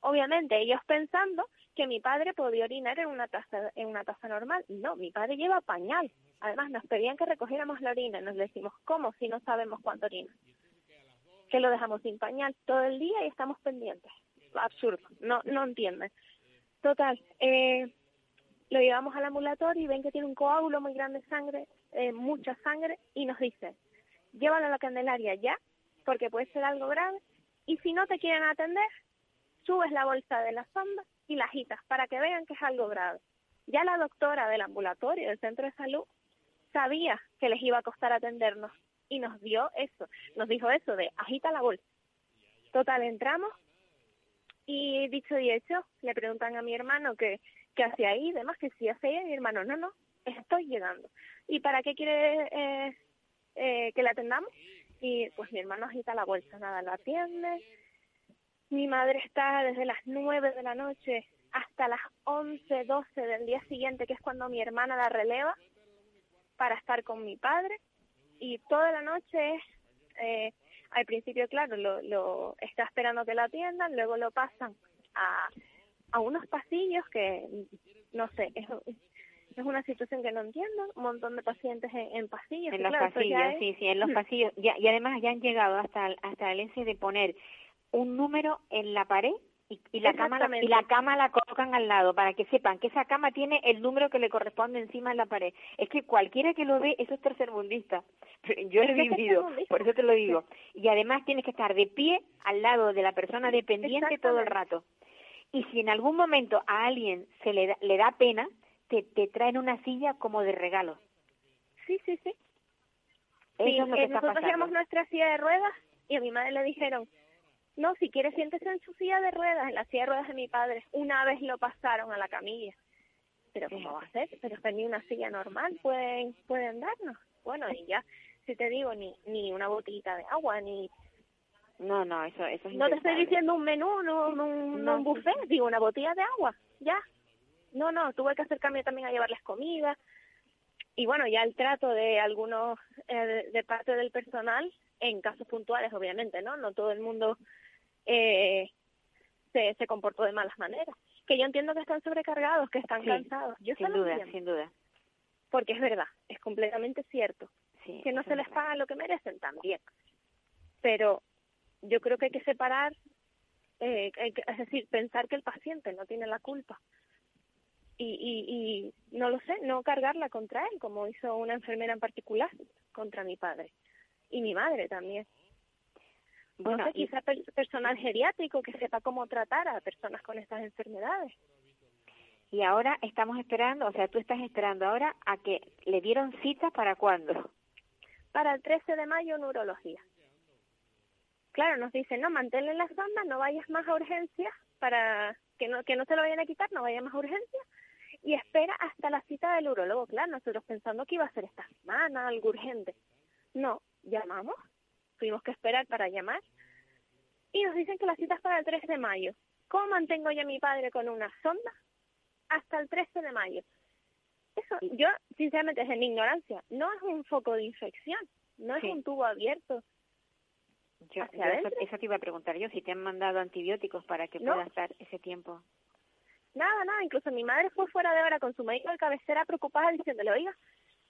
Obviamente ellos pensando que mi padre podía orinar en una taza en una taza normal. No, mi padre lleva pañal. Además nos pedían que recogiéramos la orina. Nos decimos, ¿cómo si no sabemos cuánto orina? Que lo dejamos sin pañal todo el día y estamos pendientes absurdo, no, no entienden. Total, eh, lo llevamos al ambulatorio y ven que tiene un coágulo muy grande de sangre, eh, mucha sangre, y nos dicen, llévalo a la Candelaria ya, porque puede ser algo grave, y si no te quieren atender, subes la bolsa de la sonda y la agitas para que vean que es algo grave. Ya la doctora del ambulatorio, del centro de salud, sabía que les iba a costar atendernos y nos dio eso, nos dijo eso de agita la bolsa. Total, entramos, y dicho y hecho, le preguntan a mi hermano que qué hace ahí demás, que si hace ahí, mi hermano, no, no, estoy llegando. ¿Y para qué quiere eh, eh, que la atendamos? Y pues mi hermano agita la bolsa, nada, la atiende. Mi madre está desde las nueve de la noche hasta las 11, 12 del día siguiente, que es cuando mi hermana la releva, para estar con mi padre. Y toda la noche es, eh, al principio, claro, lo, lo está esperando que la atiendan, luego lo pasan a, a unos pasillos que, no sé, es, es una situación que no entiendo, un montón de pacientes en, en pasillos. En los claro, pasillos, es- sí, sí, en los pasillos. Ya, y además ya han llegado hasta el, hasta el ese de poner un número en la pared y, y la cama la, y la cama la colocan al lado para que sepan que esa cama tiene el número que le corresponde encima en la pared. Es que cualquiera que lo ve, eso es tercermundista. Yo he vivido, por eso te lo digo. Y además tienes que estar de pie al lado de la persona dependiente todo el rato. Y si en algún momento a alguien se le da, le da pena, te, te traen una silla como de regalo. Sí, sí, sí. Eso Sí, es lo que eh, está nosotros pasando. llevamos nuestra silla de ruedas y a mi madre le dijeron, no, si quiere siéntese en su silla de ruedas, en la silla de ruedas de mi padre. Una vez lo pasaron a la camilla. Pero ¿cómo va a ser? Pero es que ni una silla normal pueden, pueden darnos. Bueno, y ya, si te digo, ni, ni una botellita de agua, ni... No, no, eso, eso es No te estoy diciendo un menú, no, no, un- No, un sí, buffet, digo una botella de agua, ya. No, no, tuve que acercarme también a llevarles comida. Y bueno, ya el trato de algunos, eh, de parte del personal, en casos puntuales, obviamente, ¿no? No todo el mundo eh, se, se comportó de malas maneras. Que yo entiendo que están sobrecargados, que están Sí, cansados. Yo Sin duda, entiendo, sin duda. porque es verdad, es completamente cierto Sí, que no se es les paga lo que merecen también. Pero yo creo que hay que separar, eh, hay que- es decir, pensar que el paciente no tiene la culpa y, y, y no lo sé, no cargarla contra él, como hizo una enfermera en particular contra mi padre y mi madre también. Bueno, no sé, y- quizá per- personal geriátrico que sepa cómo tratar a personas con estas enfermedades. Y ahora estamos esperando, o sea, tú estás esperando ahora a que le dieron cita para cuándo. Para el 13 de mayo, neurología. Claro, nos dicen, no, manténle la sonda, no vayas más a urgencias, para que no, que no te lo vayan a quitar, no vayas más a urgencias, y espera hasta la cita del urólogo. Claro, nosotros pensando que iba a ser esta semana, algo urgente. No, llamamos, tuvimos que esperar para llamar, y nos dicen que la cita es para el 13 de mayo. ¿Cómo mantengo yo a mi padre con una sonda hasta el 13 de mayo? Eso, yo, sinceramente, es en ignorancia. No es un foco de infección, no es Sí. un tubo abierto. Yo, ¿Hacia yo eso, eso te iba a preguntar yo, si te han mandado antibióticos para que No. puedas estar ese tiempo. Nada, nada. Incluso mi madre fue fuera de hora con su médico de cabecera preocupada diciéndole, oiga,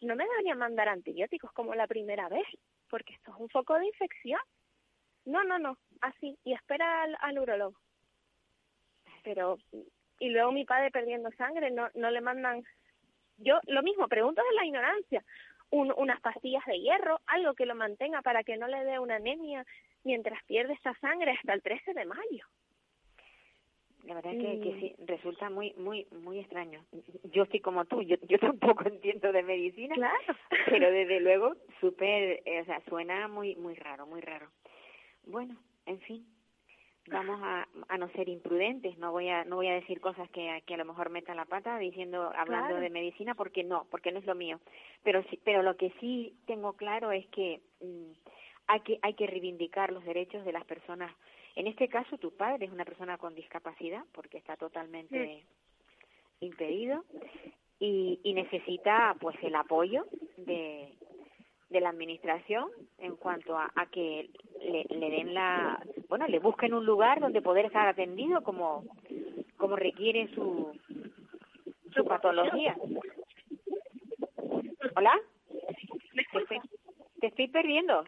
no me deberían mandar antibióticos como la primera vez, porque esto es un foco de infección. No, no, no, así. Y espera al, al urólogo. Pero, y luego mi padre perdiendo sangre, no, no le mandan... Yo, lo mismo, pregunto de la ignorancia. Un, unas pastillas de hierro, algo que lo mantenga para que no le dé una anemia mientras pierde esa sangre hasta el 13 de mayo. La verdad que, que sí, resulta muy, muy, muy extraño. Yo estoy como tú, yo, yo tampoco entiendo de medicina, Claro. pero desde luego súper, eh, o sea, suena muy, muy raro, muy raro. Bueno, en fin, vamos a, a no ser imprudentes, no voy a, no voy a decir cosas que, que a lo mejor metan la pata diciendo, hablando Claro. de medicina, porque no, porque no es lo mío. Pero sí, pero lo que sí tengo claro es que mm, hay que, hay que reivindicar los derechos de las personas. En este caso, tu padre es una persona con discapacidad, porque está totalmente impedido y, y necesita pues el apoyo de, de la administración en cuanto a, a que le, le den la bueno le busquen un lugar donde poder estar atendido como como requiere su su patología. Hola te estoy, te estoy perdiendo.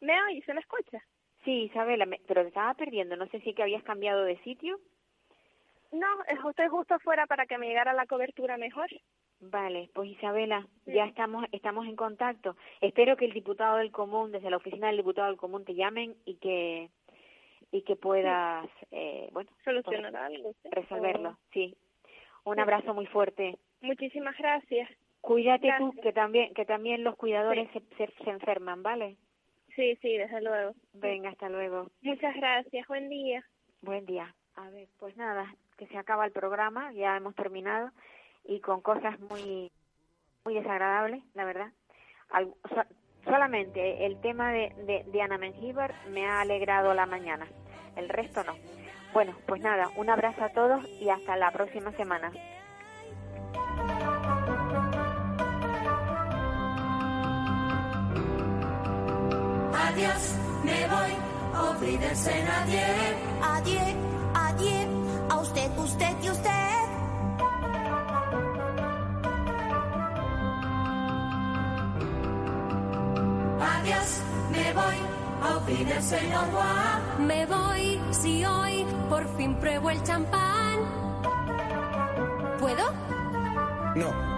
¿Me oyes? ¿Se me escucha? Sí Isabela me- pero te estaba perdiendo no sé si que habías cambiado de sitio No, es- estoy justo afuera para que me llegara la cobertura mejor. Vale, pues Isabela, ya estamos estamos en contacto. Espero que el diputado del común, desde la oficina del diputado del común, te llamen y que y que puedas, eh, bueno, Solucionar algo. ¿sí? resolverlo. O- Sí. Un abrazo muy fuerte. Muchísimas gracias. Cuídate tú, Gracias. que también que también los cuidadores se, se, se enferman, ¿vale? Sí, sí, desde luego. Venga, hasta luego. Muchas gracias, buen día. Buen día. A ver, pues nada, que se acaba el programa, ya hemos terminado y con cosas muy muy desagradables, la verdad. Al, solamente el tema de, de, de Ana me ha alegrado la mañana, el resto no. Bueno, pues nada, un abrazo a todos y hasta la próxima semana. adiós, me voy, ofrídense adiós. Adiós, adiós, a usted, usted y usted. Adiós, me voy, ofrídense normal. Me voy, si hoy por fin pruebo el champán. ¿Puedo? No.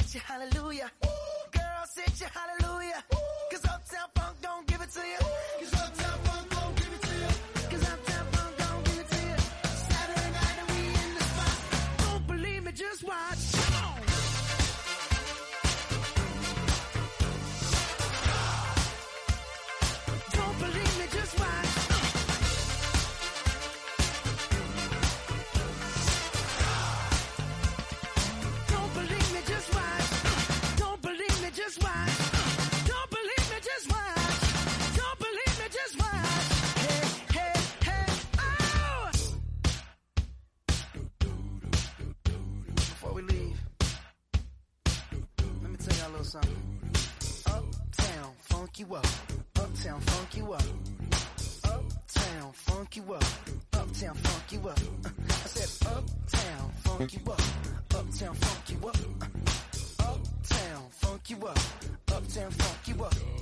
said hallelujah. uptown funk you up. Uh, I said uptown funk you up. Uptown funk you up. Uh, uptown funk you up. Uptown funk you up.